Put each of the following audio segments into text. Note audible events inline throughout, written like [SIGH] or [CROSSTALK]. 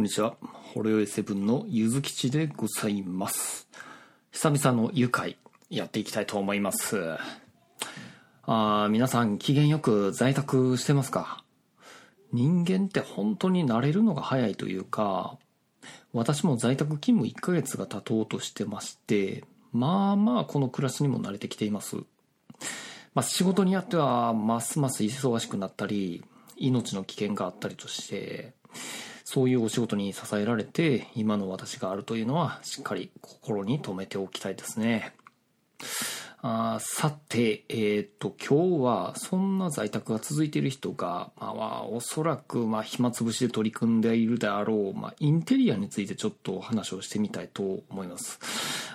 こんにちは。ホロヨイセブンのゆずきちでございます。久々の愉快、やっていきたいと思います。あ皆さん、機嫌よく在宅してますか？人間って本当に慣れるのが早いというか、私も在宅勤務1ヶ月が経とうとしてまして、まあまあこの暮らしにも慣れてきています。まあ、仕事によってはますます忙しくなったり命の危険があったりとしてそういうお仕事に支えられて今の私があるというのはしっかり心に留めておきたいですね。あさてえーっと今日はそんな在宅が続いている人が、まあ、おそらくまあ暇つぶしで取り組んでいるであろう、まあ、インテリアについてちょっとお話をしてみたいと思います。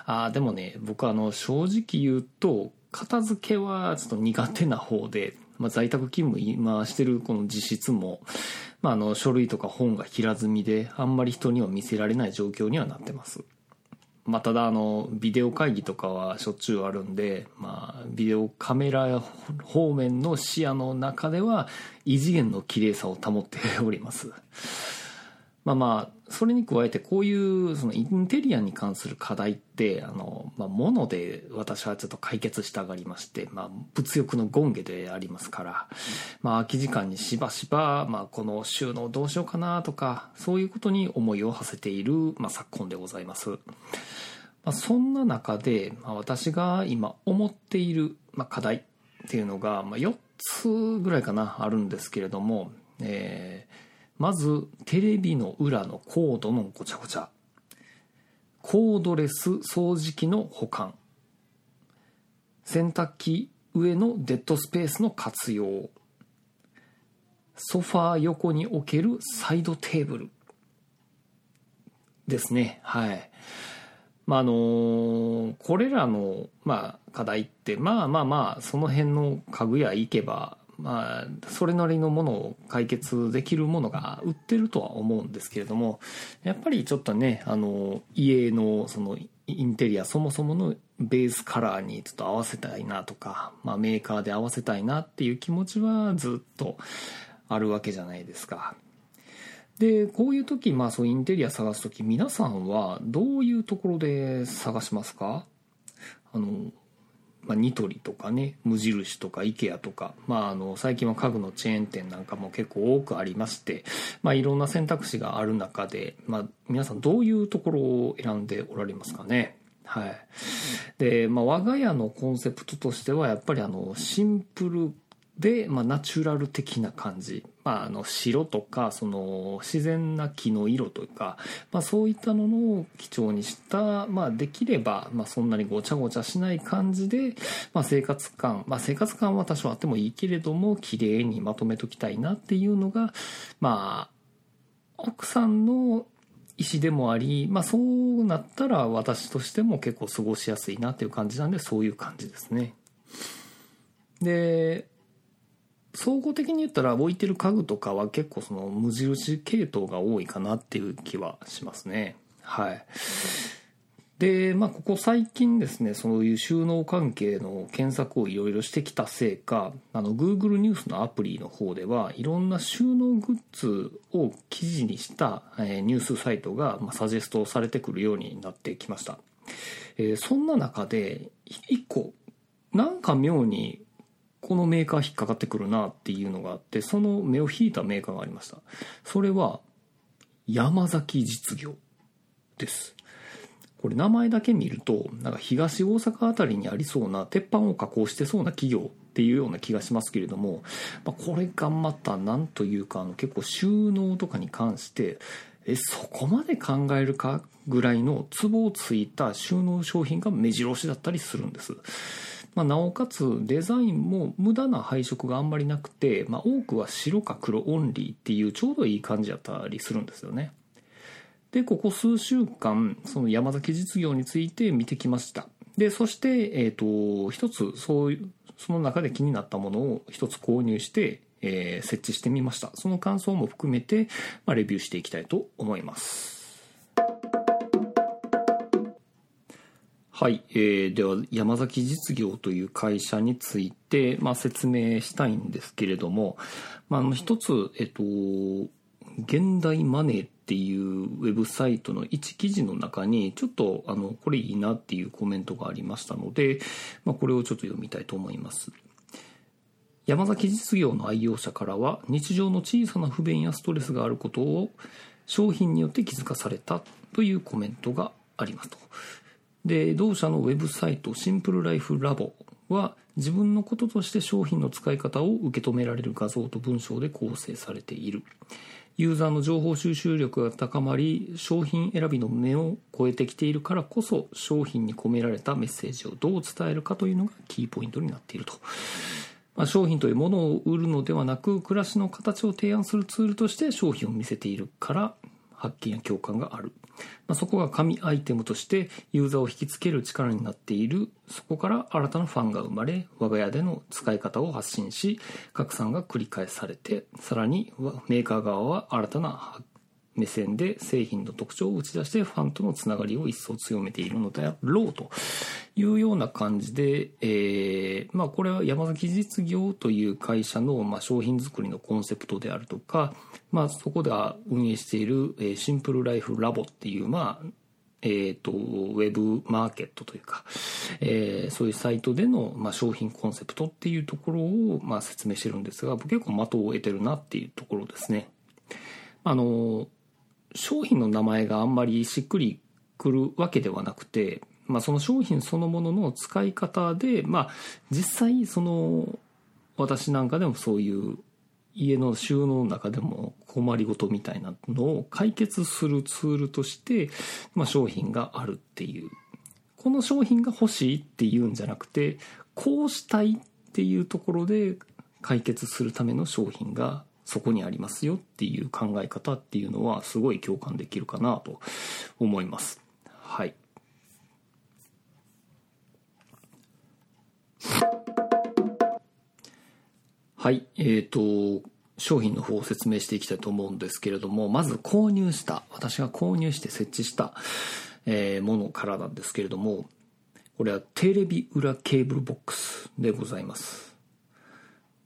あでもね僕はあの正直言うと片付けはちょっと苦手な方で、まあ、在宅勤務今してるこの実質も、まあ、あの書類とか本が平積みであんまり人には見せられない状況にはなってます。まあ、ただあのビデオ会議とかはしょっちゅうあるんで、まあ、ビデオカメラ方面の視野の中では異次元の綺麗さを保っております。まあまあそれに加えてこういうそのインテリアに関する課題ってあの、まあ、もので私はちょっと解決したがりまして、まあ、物欲の権下でありますから、まあ、空き時間にしばしば、まあ、この収納どうしようかなとかそういうことに思いを馳せている、まあ、昨今でございます。まあ、そんな中で、まあ、私が今思っている、まあ、課題っていうのが、まあ、4つぐらいかなあるんですけれども、えーまずテレビの裏のコードのごちゃごちゃ。コードレス掃除機の保管。洗濯機上のデッドスペースの活用。ソファー横に置けるサイドテーブル。ですね。はい。まああのこれらの、まあ、課題ってまあまあまあその辺の家具屋行けばまあそれなりのものを解決できるものが売ってるとは思うんですけれどもやっぱりちょっとねあの家のそのインテリアそもそものベースカラーにちょっと合わせたいなとか、まあ、メーカーで合わせたいなっていう気持ちはずっとあるわけじゃないですか。でこういう時、まあ、そうインテリア探す時皆さんはどういうところで探しますか？あの、まあ、ニトリとかね無印とか IKEA とか、まあ、あの最近は家具のチェーン店なんかも結構多くありまして、まあ、いろんな選択肢がある中で、まあ、皆さんどういうところを選んでおられますかね。はい。で、まあ、我が家のコンセプトとしてはやっぱりあのシンプルで、まあ、ナチュラル的な感じ、まあ、あの白とかその自然な木の色というか、まあ、そういったものを基調にした、まあ、できれば、まあ、そんなにごちゃごちゃしない感じで、まあ、生活感、まあ、生活感は多少あってもいいけれども綺麗にまとめときたいなっていうのが、まあ、奥さんの意思でもあり、まあ、そうなったら私としても結構過ごしやすいなっていう感じなんでそういう感じですね。で総合的に言ったら置いてる家具とかは結構その無印系統が多いかなっていう気はしますね。はい。でまあここ最近ですねそういう収納関係の検索をいろいろしてきたせいかあの Google ニュースのアプリの方ではいろんな収納グッズを記事にした、えニュースサイトが、ま、サジェストされてくるようになってきました、えーそんな中で一個なんか妙にこのメーカー引っかかってくるなっていうのがあってその目を引いたメーカーがありました。それは山崎実業です。これ名前だけ見るとなんか東大阪あたりにありそうな鉄板を加工してそうな企業っていうような気がしますけれども、まあ、これがまたなんというかあの結構収納とかに関してえそこまで考えるかぐらいのツボをついた収納商品が目白押しだったりするんです。まあ、なおかつデザインも無駄な配色があんまりなくて、まあ、多くは白か黒オンリーっていうちょうどいい感じだったりするんですよね。でここ数週間その山崎実業について見てきました。でそして、えー、と一つそういうその中で気になったものを一つ購入して、えー設置してみました。その感想も含めて、まあ、レビューしていきたいと思います。はい、えーでは山崎実業という会社について、まあ、説明したいんですけれども、まあ、あの一つ、えっと、現代マネーっていうウェブサイトの一記事の中にちょっとあのこれいいなっていうコメントがありましたので、まあ、これをちょっと読みたいと思います。山崎実業の愛用者からは日常の小さな不便やストレスがあることを商品によって気づかされたというコメントがありますと。で同社のウェブサイトシンプルライフラボは自分のこととして商品の使い方を受け止められる画像と文章で構成されている。ユーザーの情報収集力が高まり商品選びの目を超えてきているからこそ商品に込められたメッセージをどう伝えるかというのがキーポイントになっていると、まあ、商品というものを売るのではなく暮らしの形を提案するツールとして商品を見せているから発見や共感がある。まあ、そこが神アイテムとしてユーザーを引きつける力になっている。そこから新たなファンが生まれ我が家での使い方を発信し拡散が繰り返されてさらにメーカー側は新たな発目線で製品の特徴を打ち出してファンとのつながりを一層強めているのだろうというような感じで、えー、まあこれは山崎実業という会社の、まあ、商品作りのコンセプトであるとか、まあそこでは運営している、シンプルライフラボっていう、まあ、えーと、ウェブマーケットというか、えー、そういうサイトでの、まあ、商品コンセプトっていうところを、まあ、説明してるんですが結構的を得てるなっていうところですね。あの商品の名前があんまりしっくりくるわけではなくて、まあ、その商品そのものの使い方で、まあ、実際その私なんかでもそういう家の収納の中でも困りごとみたいなのを解決するツールとして、まあ、商品があるっていう。この商品が欲しいっていうんじゃなくてこうしたいっていうところで解決するための商品がそこにありますよっていう考え方っていうのはすごい共感できるかなと思います。はい。はい。えっ、ー、と、商品の方を説明していきたいと思うんですけれども、まず購入した、私が購入して設置した、えー、ものからなんですけれども、これはテレビ裏ケーブルボックスでございます。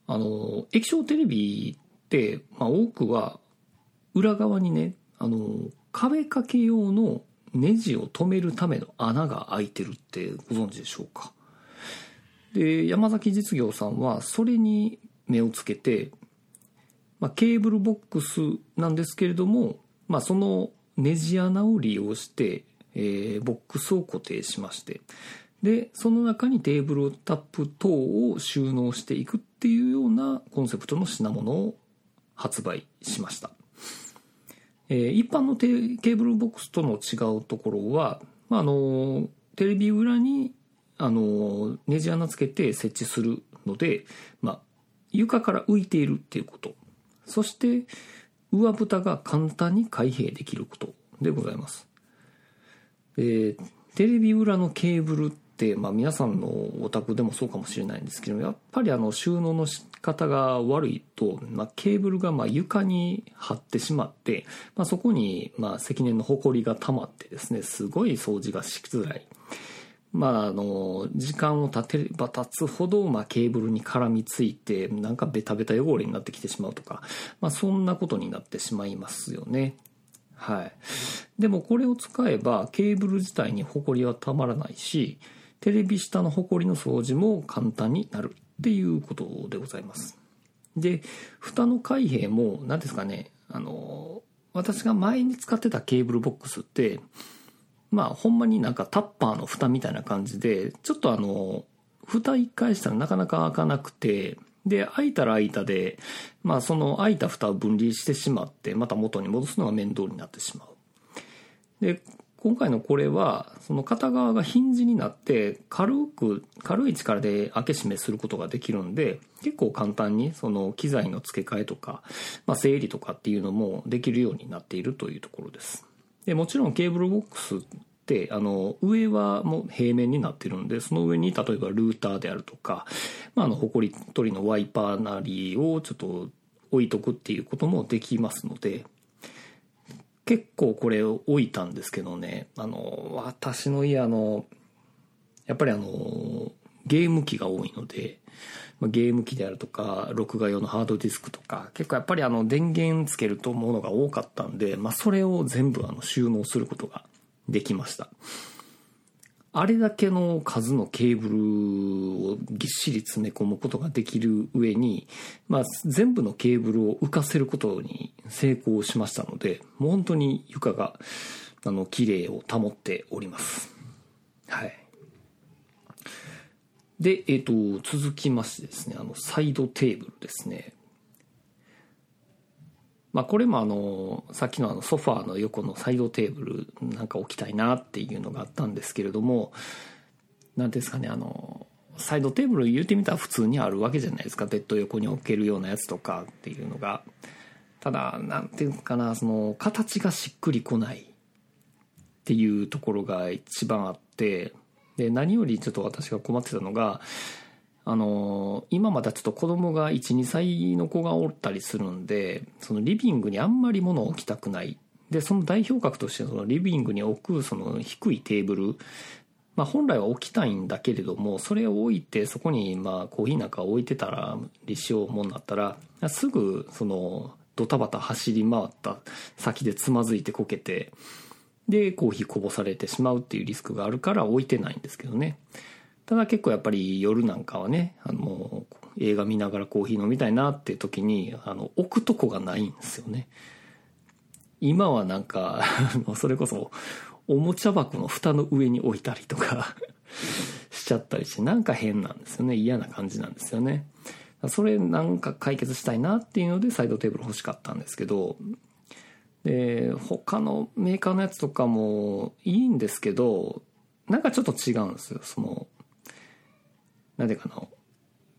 あの、液晶テレビ、まあ、多くは裏側にねあの壁掛け用のネジを止めるための穴が開いてるってご存知でしょうか。で山崎実業さんはそれに目をつけて、まあ、ケーブルボックスなんですけれども、まあ、そのネジ穴を利用して、えー、ボックスを固定しまして。でその中にテーブルタップ等を収納していくっていうようなコンセプトの品物を発売しました。えー、一般のケーブルボックスとの違うところは、まあ、あのテレビ裏にあのネジ穴つけて設置するので、まあ、床から浮いているっていうことそして上蓋が簡単に開閉できることでございます、えー、テレビ裏のケーブルって、まあ、皆さんのお宅でもそうかもしれないんですけどやっぱりあの収納の方が悪いと、まあ、ケーブルがまあ床に張ってしまって、まあ、そこにまあ積年のほこりが溜まってですねすごい掃除がしづらい。まあ、あの時間を経てれば経つほど、まあ、ケーブルに絡みついてなんかベタベタ汚れになってきてしまうとか、まあ、そんなことになってしまいますよね。はい、でもこれを使えばケーブル自体にホコリはたまらないしテレビ下のホコリの掃除も簡単になるっていうことでございます。で、蓋の開閉も何ですかね、あの、私が前に使ってたケーブルボックスって、まあほんまになんかタッパーの蓋みたいな感じで、ちょっとあの、蓋一回したらなかなか開かなくて、で、開いたら開いたで、まあその開いた蓋を分離してしまって、また元に戻すのが面倒になってしまう。で、今回のこれはその片側がヒンジになって軽く軽い力で開け閉めすることができるんで結構簡単にその機材の付け替えとか、まあ、整理とかっていうのもできるようになっているというところです。でもちろんケーブルボックスってあの上はもう平面になってるんでその上に例えばルーターであるとか、まあ、あのホコリ取りのワイパーなりをちょっと置いとくっていうこともできますので結構これを置いたんですけどね、あの、私の家の、やっぱりあの、ゲーム機が多いので、ゲーム機であるとか録画用のハードディスクとか結構やっぱりあの電源つけるとものが多かったんで、まあ、それを全部あの収納することができました。あれだけの数のケーブルをぎっしり詰め込むことができる上に、まあ、全部のケーブルを浮かせることに成功しましたので、もう本当に床が、あの、綺麗を保っております。はい。で、えっ、ー、と、続きましてですね、あの、サイドテーブルですね。まあ、これもあのさっきのあのソファーの横のサイドテーブルなんか置きたいなっていうのがあったんですけれども何ですかねあのサイドテーブル言うてみたら普通にあるわけじゃないですか。ベッド横に置けるようなやつとかっていうのが。ただ何ていうかなその形がしっくりこないっていうところが一番あってで何よりちょっと私が困ってたのがあの今まだちょっと子供が12歳の子がおったりするんでそのリビングにあんまり物を置きたくない。でその代表格としてそのリビングに置くその低いテーブル。まあ、本来は置きたいんだけれどもそれを置いてそこにまあコーヒーなんか置いてたら立証もんなったらすぐそのドタバタ走り回った先でつまずいてこけてでコーヒーこぼされてしまうっていうリスクがあるから置いてないんですけどね。ただ結構やっぱり夜なんかはね、あの、映画見ながらコーヒー飲みたいなっていう時に、あの、置くとこがないんですよね。今はなんか、それこそ、おもちゃ箱の蓋の上に置いたりとか [LAUGHS] しちゃったりして、なんか変なんですよね。嫌な感じなんですよね。それなんか解決したいなっていうのでサイドテーブル欲しかったんですけど、で、他のメーカーのやつとかもいいんですけど、なんかちょっと違うんですよ。その、なんでかな、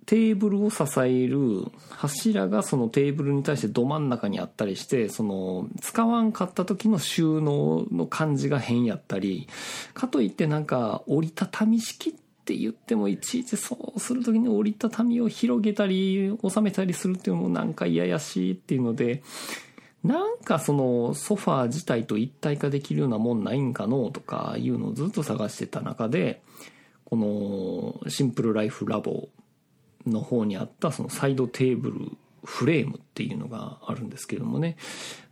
テーブルを支える柱がそのテーブルに対してど真ん中にあったりして、その使わんかった時の収納の感じが変やったり、かといってなんか折りたたみ式って言ってもいちいちそうする時に折りたたみを広げたり収めたりするっていうのもなんか嫌やしいっていうので、なんかそのソファー自体と一体化できるようなもんないんかのとかいうのをずっと探してた中で、このシンプルライフラボの方にあったそのサイドテーブルフレームっていうのがあるんですけどもね、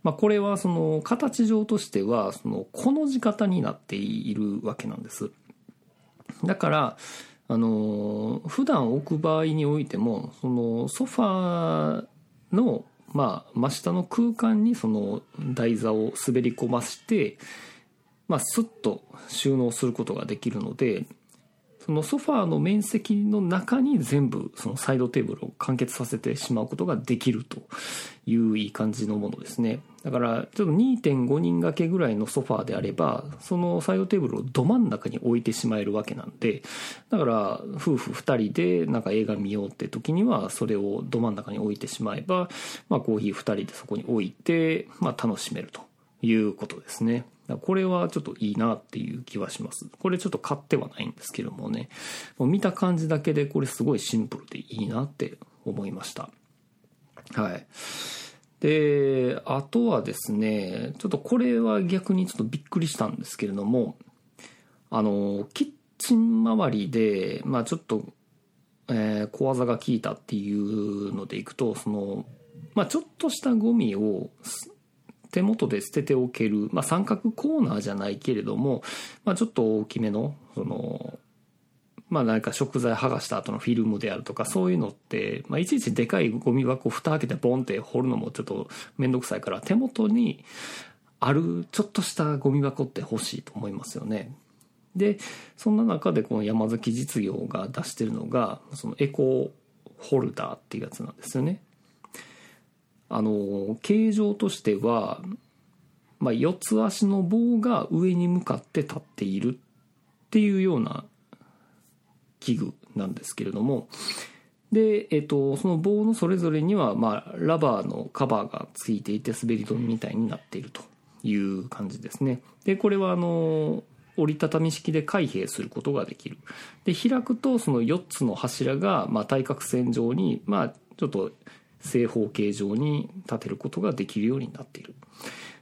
まあ、これはその形上としてはそのこの字型になっているわけなんです。だからあの普段置く場合においてもそのソファーのまあ真下の空間にその台座を滑り込まして、まあ、スッと収納することができるのでそのソファーの面積の中に全部そのサイドテーブルを完結させてしまうことができるといういい感じのものですね。だからちょっと2.5人掛けぐらいのソファーであればそのサイドテーブルをど真ん中に置いてしまえるわけなんでだから夫婦2人でなんか映画見ようって時にはそれをど真ん中に置いてしまえば、まあ、コーヒー2人でそこに置いて、まあ、楽しめるということですね。これはちょっといいなっていう気はします。これちょっと買ってはないんですけどもね、もう見た感じだけでこれすごいシンプルでいいなって思いました。はい。で、あとはですね、ちょっとこれは逆にちょっとびっくりしたんですけれども、あの、キッチン周りで、まあちょっと、えー、小技が効いたっていうのでいくと、その、まあちょっとしたゴミを手元で捨てておける、まあ、三角コーナーじゃないけれども、まあ、ちょっと大きめの、その、まあ何か食材剥がした後のフィルムであるとかそういうのって、まあいちいちでかいゴミ箱蓋開けてボンって掘るのもちょっとめんどくさいから手元にあるちょっとしたゴミ箱って欲しいと思いますよね。で、そんな中でこの山崎実業が出してるのが、そのエコホルダーっていうやつなんですよね。あの形状としては、まあ、四つ足の棒が上に向かって立っているっていうような器具なんですけれども。で、えっと、その棒のそれぞれには、まあ、ラバーのカバーがついていて滑り止めみたいになっているという感じですね。でこれはあの折りたたみ式で開閉することができる。で開くとその4つの柱が、まあ、対角線上に、まあ、ちょっと正方形状に立てることができるようになっている。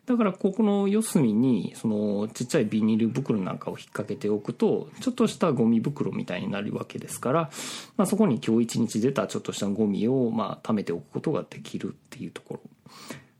だからここの四隅にそのちっちゃいビニール袋なんかを引っ掛けておくとちょっとしたゴミ袋みたいになるわけですから、まあ、そこに今日一日出たちょっとしたゴミをまあ貯めておくことができるっていうところ。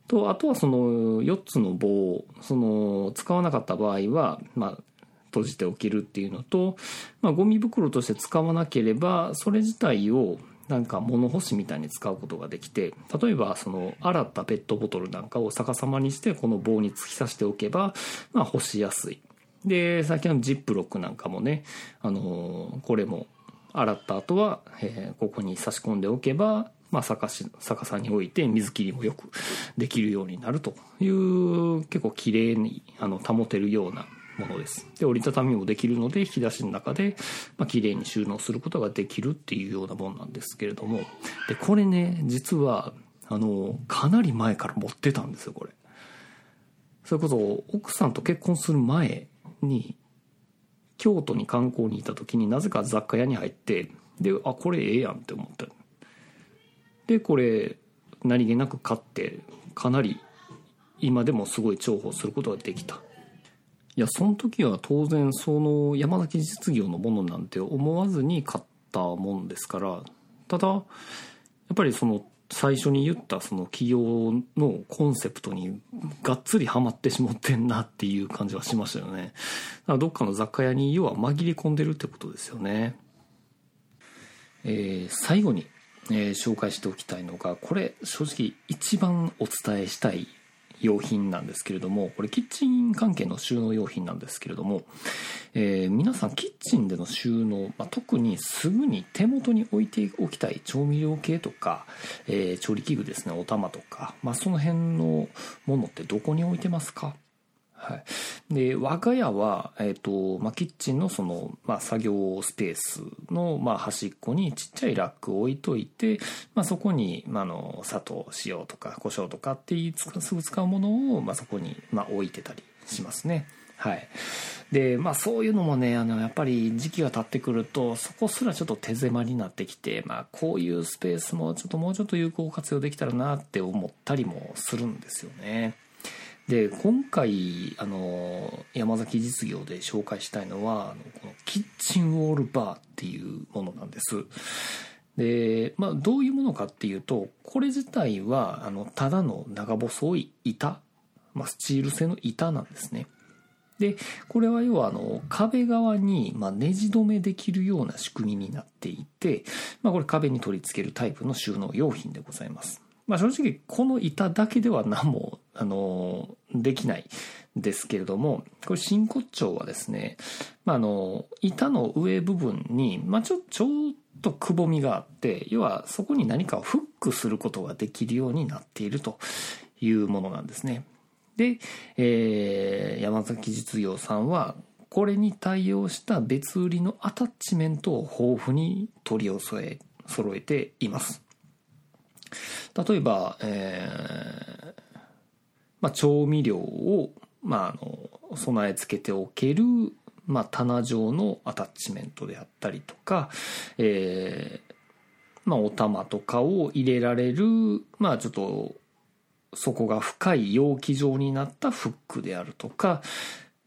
とあとはその4つの棒その使わなかった場合はまあ閉じておけるっていうのと、まあ、ゴミ袋として使わなければそれ自体をなんか物干しみたいに使うことができて例えばその洗ったペットボトルなんかを逆さまにしてこの棒に突き刺しておけば、まあ、干しやすい。で先のジップロックなんかもね、あの、これも洗った後は、え、ここに差し込んでおけば、まあ、逆逆さに置いて水切りもよくできるようになるという結構綺麗にあの保てるようなものです。で、折りたたみもできるので、引き出しの中で、まあ、綺麗に収納することができるっていうようなもんなんですけれども、で、これね、実は、あの、かなり前から持ってたんですよ、これ。それこそ、奥さんと結婚する前に、京都に観光にいた時になぜか雑貨屋に入って、で、あ、これええやんって思った。で、これ、何気なく買って、かなり今でもすごい重宝することができたいやその時は当然その山崎実業のものなんて思わずに買ったもんですからただやっぱりその最初に言ったその企業のコンセプトにがっつりハマってしまってんなっていう感じはしましたよね。だからどっかの雑貨屋に要は紛れ込んでるってことですよね。えー、最後に、えー、紹介しておきたいのがこれ正直一番お伝えしたい用品なんですけれども、これキッチン関係の収納用品なんですけれども、えー、皆さんキッチンでの収納、まあ、特にすぐに手元に置いておきたい調味料系とか、えー、調理器具ですね、お玉とか、まあ、その辺のものってどこに置いてますか？はい。で、我が家は、えっ、ー、と、まあ、キッチンのその、まあ、作業スペースの、まあ、端っこにちっちゃいラックを置いといて、まあ、そこに、まあ、の、砂糖、塩とか胡椒とかっていう、すぐ使うものを、まあ、そこに、まあ、置いてたりしますね。はい。で、まあそういうのもね、あの、やっぱり時期が経ってくると、そこすらちょっと手狭になってきて、まあこういうスペースもちょっともうちょっと有効活用できたらなって思ったりもするんですよね。で今回あの山崎実業で紹介したいのはあのこのキッチンウォールバーっていうものなんです。で、まあ、どういうものかっていうとこれ自体はあのただの長細い板、まあ、スチール製の板なんですね。でこれは要はあの壁側にまネジ止めできるような仕組みになっていて、まあ、これ壁に取り付けるタイプの収納用品でございます。まあ、正直この板だけでは何も、あの、できないですけれども、これ真骨頂はですね、まあ、あの、板の上部分に、まあ、ちょ、ちょっとくぼみがあって、要はそこに何かをフックすることができるようになっているというものなんですね。で、えー、山崎実業さんは、これに対応した別売りのアタッチメントを豊富に取り寄せ、揃えています。例えば、えーまあ、調味料を、まあ、あの備え付けておける、まあ、棚状のアタッチメントであったりとか、えーまあ、お玉とかを入れられる、まあ、ちょっと底が深い容器状になったフックであるとか、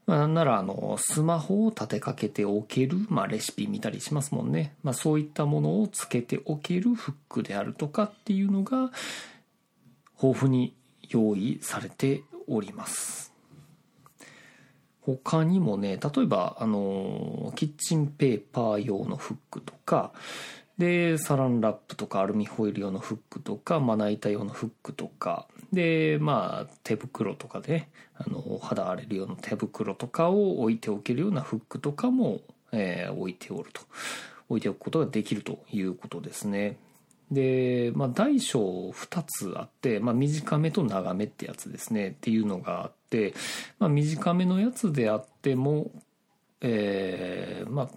まあ、なんならあのスマホを立てかけておける、まあ、レシピ見たりしますもんね、まあ、そういったものをつけておけるフックであるとかっていうのが豊富に用意されております。他にもね例えばあのキッチンペーパー用のフックとかでサランラップとかアルミホイル用のフックとかまな板用のフックとかでまあ手袋とかで、ね、あの肌荒れる用の手袋とかを置いておけるようなフックとかも、えー、置いておると。置いておくことができるということですね。で、まあ、大小2つあって、まあ、短めと長めってやつですねっていうのがあって、まあ、短めのやつであってもえー、まあ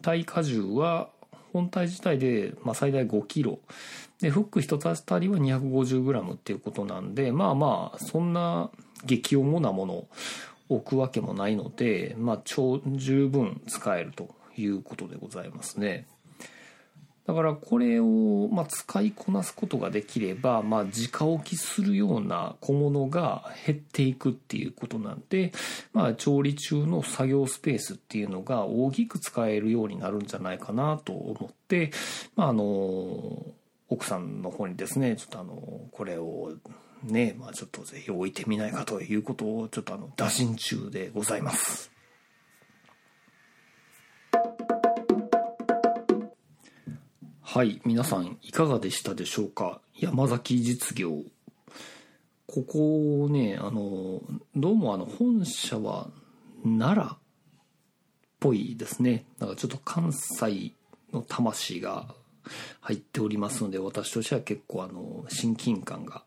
耐荷重は本体自体で、まあ、最大5キロでフック1つあたりは 250g っていうことなんでまあまあそんな激重なものを置くわけもないので、まあ、超十分使えるということでございますね。だからこれを、まあ、使いこなすことができれば、まあ、直置きするような小物が減っていくっていうことなんで、まあ、調理中の作業スペースっていうのが大きく使えるようになるんじゃないかなと思って、まあ、あの奥さんの方にですねちょっとあのこれをね、まあ、ちょっとぜひ置いてみないかということをちょっとあの打診中でございます。はい皆さんいかがでしたでしょうか？山崎実業。ここねあのどうもあの本社は奈良っぽいですね。だかちょっと関西の魂が入っておりますので私としては結構あの親近感が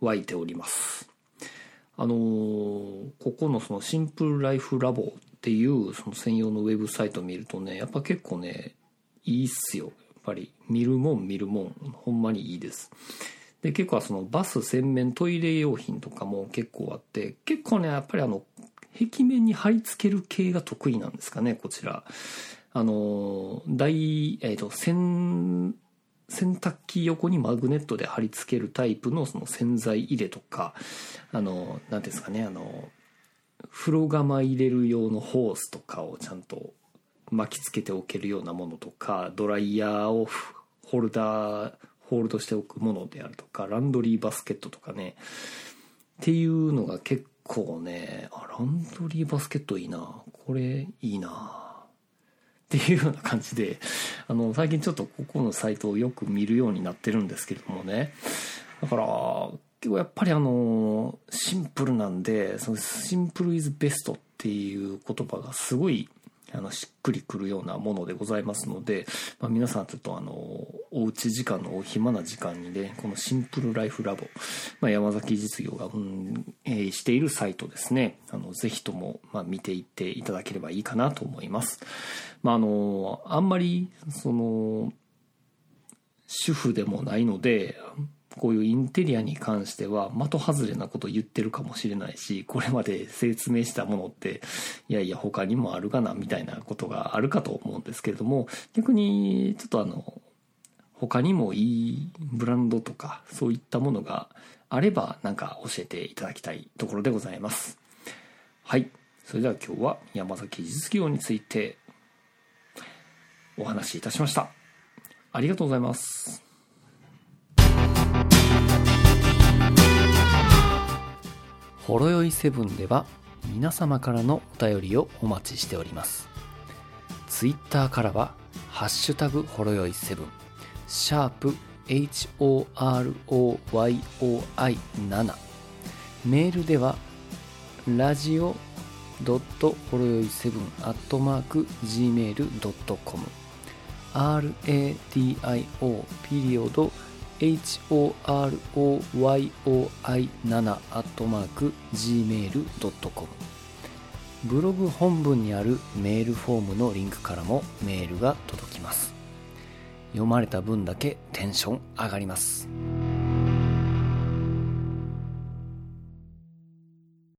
湧いております。あのここのそのシンプルライフラボっていうその専用のウェブサイトを見るとねやっぱ結構ねいいっすよ。ぱり見るもん見るもんほんまにいいです。で結構そのバス洗面トイレ用品とかも結構あって結構ねやっぱりあの壁面に貼り付ける系が得意なんですかねこちら。あの大えっ、ー、と洗洗濯機横にマグネットで貼り付けるタイプのその洗剤入れとかあの何ですかねあの風呂釜入れる用のホースとかをちゃんと巻きつけておけるようなものとかドライヤーをホルダーホールドしておくものであるとかランドリーバスケットとかね。っていうのが結構ねあランドリーバスケットいいな。これいいな。っていうような感じであの最近ちょっとここのサイトをよく見るようになってるんですけれどもね。だから結構やっぱりあのシンプルなんでそのシンプルイズベストっていう言葉がすごいあの、しっくりくるようなものでございますので、まあ、皆さんちょっとあの、おうち時間のお暇な時間にね、このシンプルライフラボ、まあ、山崎実業が運営しているサイトですね、あの、ぜひとも、まあ、見ていっていただければいいかなと思います。まあ、あの、あんまり、その、主婦でもないので、こういうインテリアに関しては的外れなこと言ってるかもしれないしこれまで説明したものっていやいや他にもあるかなみたいなことがあるかと思うんですけれども逆にちょっとあの他にもいいブランドとかそういったものがあればなんか教えていただきたいところでございます。はい。それでは今日は山崎実業についてお話しいたしました。ありがとうございます。ほろよいセブンでは皆様からのお便りをお待ちしております。ツイッターからは、ハッシュタグほろよいセブン、シャープ HOROYOI7、メールでは、ラジオドットほろよいセブンアットマーク Gmail.com RADIO ピリオド horoyoi7-gmail.com ブログ本文にあるメールフォームのリンクからもメールが届きます。読まれた分だけテンション上がります。